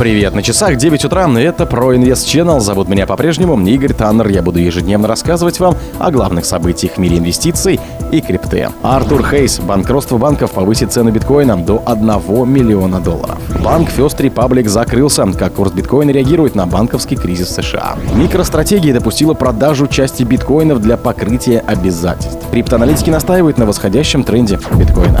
Привет, на часах 9 утра, это про Инвест Channel. Зовут меня по-прежнему Игорь Таннер. Я буду ежедневно рассказывать вам о главных событиях в мире инвестиций и крипты. Артур Хейс. Банкротство банков повысит цену биткоина до 1 миллиона долларов. Банк First Republic закрылся. Как курс биткоина реагирует на банковский кризис в США. Микростратегия допустила продажу части биткоинов для покрытия обязательств. Криптоаналитики настаивают на восходящем тренде биткоина.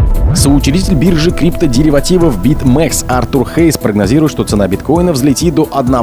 Соучредитель биржи криптодеривативов BitMEX Артур Хейс прогнозирует, что цена биткоина взлетит до 1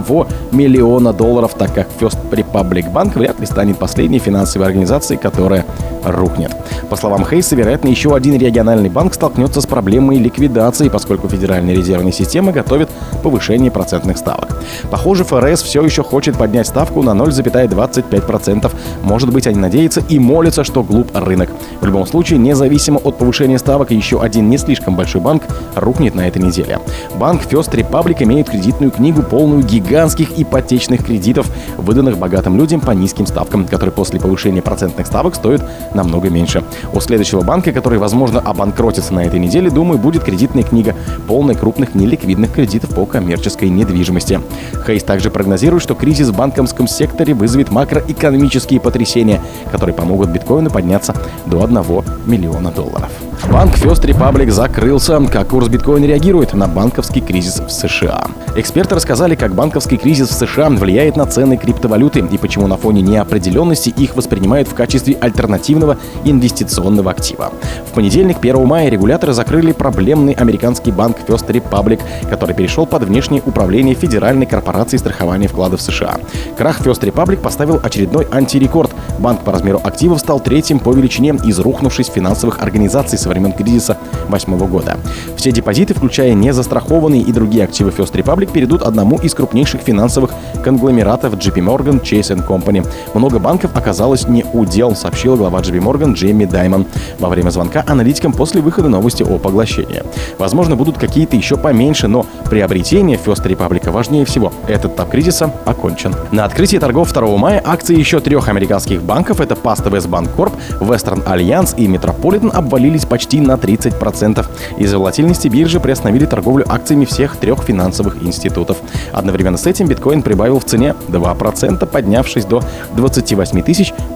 миллиона долларов, так как First Republic Bank вряд ли станет последней финансовой организацией, которая рухнет. По словам Хейса, вероятно, еще один региональный банк столкнется с проблемой ликвидации, поскольку Федеральная резервная система готовит повышение процентных ставок. Похоже, ФРС все еще хочет поднять ставку на 0,25%. Может быть, они надеются и молятся, что глуп рынок. В любом случае, независимо от повышения ставок, еще один не слишком большой банк рухнет на этой неделе. Банк First Republic имеет кредитную книгу, полную гигантских ипотечных кредитов, выданных богатым людям по низким ставкам, которые после повышения процентных ставок стоят намного меньше. У следующего банка, который, возможно, обанкротится на этой неделе, думаю, будет кредитная книга, полная крупных неликвидных кредитов по коммерческой недвижимости. Хейс также прогнозирует, что кризис в банковском секторе вызовет макроэкономические потрясения, которые помогут биткоину подняться до 1 миллиона долларов. Банк First Republic закрылся. Как курс биткоина реагирует на банковский кризис в США? Эксперты рассказали, как банковский кризис в США влияет на цены криптовалюты и почему на фоне неопределенности их воспринимают в качестве альтернативного инвестиционного актива. В понедельник, 1 мая, регуляторы закрыли проблемный американский банк First Republic, который перешел под внешнее управление Федеральной корпорации страхования вкладов США. Крах First Republic поставил очередной антирекорд. Банк по размеру активов стал третьим по величине из рухнувшись финансовых организаций со времен кризиса 2008 года. Все депозиты, включая незастрахованные и другие активы First Republic, перейдут одному из крупнейших финансовых конгломератов JP Morgan Chase Company. Много банков оказалось не удел, сообщила глава JP Morgan Джейми Даймон во время звонка аналитикам после выхода новости о поглощении. Возможно, будут какие-то еще поменьше, но приобретение First Republic важнее всего. Этот этап кризиса окончен. На открытии торгов 2 мая акции еще трех американских банков, это Pasta West Bank Corp, Western Alliance и Metropolitan, обвалились почти на 30%. Из-за волатильности биржи приостановили торговлю акциями всех трех финансовых институтов. Одновременно с этим биткоин прибавил в цене 2%, поднявшись до 28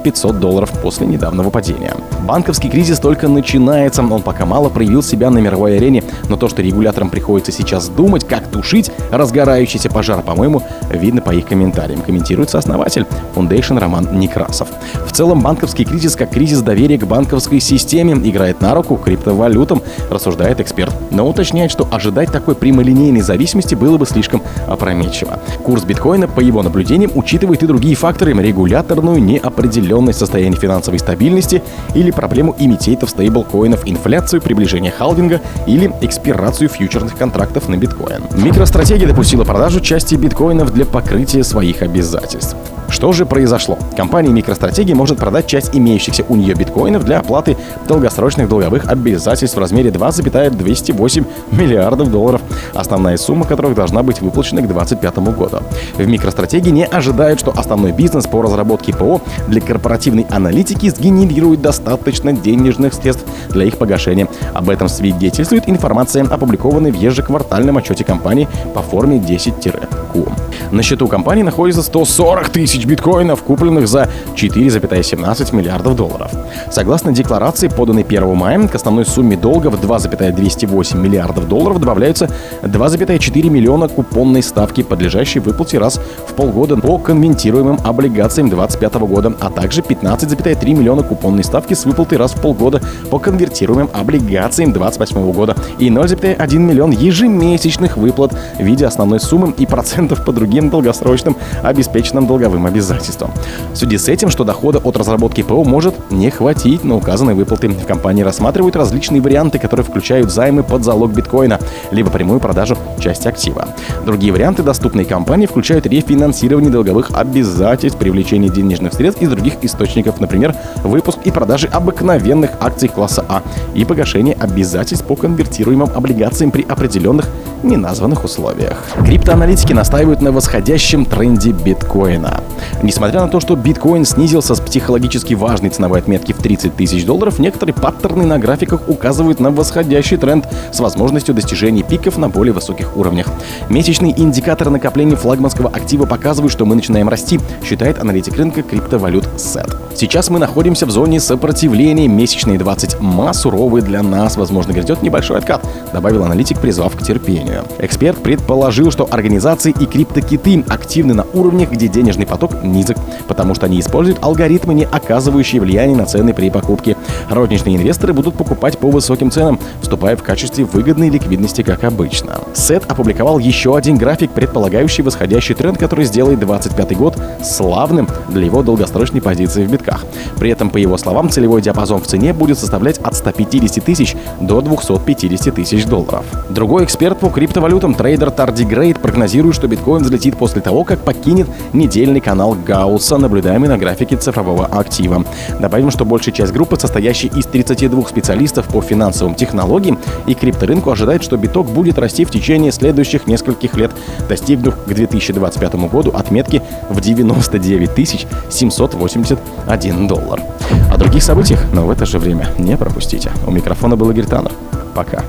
500 долларов после недавнего падения. Банковский кризис только начинается, он пока мало проявил себя на мировой арене, но то, что регуляторам приходится сейчас думать, как тушить разгорающийся пожар, по-моему, видно по их комментариям, комментирует сооснователь Foundation Роман Некрасов. В целом, банковский кризис как кризис доверия к банковской системе играет на руку криптовалютам, рассуждает эксперт. Но уточняет, что ожидать такой прямолинейной зависимости было бы слишком опрометчиво. Курс биткоина, по его наблюдениям, учитывает и другие факторы – регуляторную неопределенность состояния финансовой стабильности или проблему имитейтов стейблкоинов, инфляцию, приближение халвинга или экспирацию фьючерных контрактов на биткоин. Микростратегия допустила продажу части биткоинов для покрытия своих обязательств. Что же произошло? Компания MicroStrategy может продать часть имеющихся у нее биткоинов для оплаты долгосрочных долговых обязательств в размере 2,208 миллиардов долларов, основная сумма которых должна быть выплачена к 2025 году. В MicroStrategy не ожидают, что основной бизнес по разработке ПО для корпоративной аналитики сгенерирует достаточно денежных средств для их погашения. Об этом свидетельствует информация, опубликованная в ежеквартальном отчете компании по форме 10-Q. На счету компании находится 140 тысяч биткоинов, купленных за 4,17 миллиардов долларов. Согласно декларации, поданной 1 мая, к основной сумме долга в 2,208 миллиардов долларов добавляются 2,4 миллиона купонной ставки, подлежащей выплате раз в полгода по конвентируемым облигациям 2025 года, а также 15,3 миллиона купонной ставки с выплатой раз в полгода по конвертируемым облигациям 2028 года и 0,1 миллион ежемесячных выплат в виде основной суммы и процентов по другим долгосрочным обеспеченным долговым обязательствам. В связи с этим, что дохода от разработки ПО может не хватить на указанные выплаты. Компании рассматривают различные варианты, которые включают займы под залог биткоина, либо прямую продажу части актива. Другие варианты, доступные компании, включают рефинансирование долговых обязательств, привлечение денежных средств из других источников, например, выпуск и продажи обыкновенных акций класса А и погашение обязательств по конвертируемым облигациям при определенных неназванных условиях. Криптоаналитики настаивают на восходящем тренде биткоина. Несмотря на то, что биткоин снизился с психологически важной ценовой отметки в 30 тысяч долларов, некоторые паттерны на графиках указывают на восходящий тренд с возможностью достижения пиков на более высоких уровнях. Месячные индикаторы накопления флагманского актива показывают, что мы начинаем расти, считает аналитик рынка криптовалют SET. Сейчас мы находимся в зоне сопротивления. Месячные 20 ма суровые для нас. Возможно, грядет небольшой откат, добавил аналитик, призвав к терпению. Эксперт предположил, что организации и криптокиты активны на уровнях, где денежный поток низок, потому что они используют алгоритмы, не оказывающие влияния на цены при покупке. Розничные инвесторы будут покупать по высоким ценам, вступая в качестве выгодной ликвидности, как обычно. Сет опубликовал еще один график, предполагающий восходящий тренд, который сделает 25 год славным для его долгосрочной позиции в битках. При этом, по его словам, целевой диапазон в цене будет составлять от 150 тысяч до 250 тысяч долларов. Другой эксперт по криптовалютам, трейдер Грейд, прогнозирует, что биткоин взлетит после того, как покинет недельный канал Гаусса, наблюдаемый на графике цифрового актива. Добавим, что большая часть группы, состоящей из 32 специалистов по финансовым технологиям и крипторынку, ожидает, что биток будет расти в течение следующих нескольких лет, достигнув к 2025 году отметки в 99 781 доллар. О других событиях, но в это же время не пропустите. У микрофона был Игорь Таннер. Пока.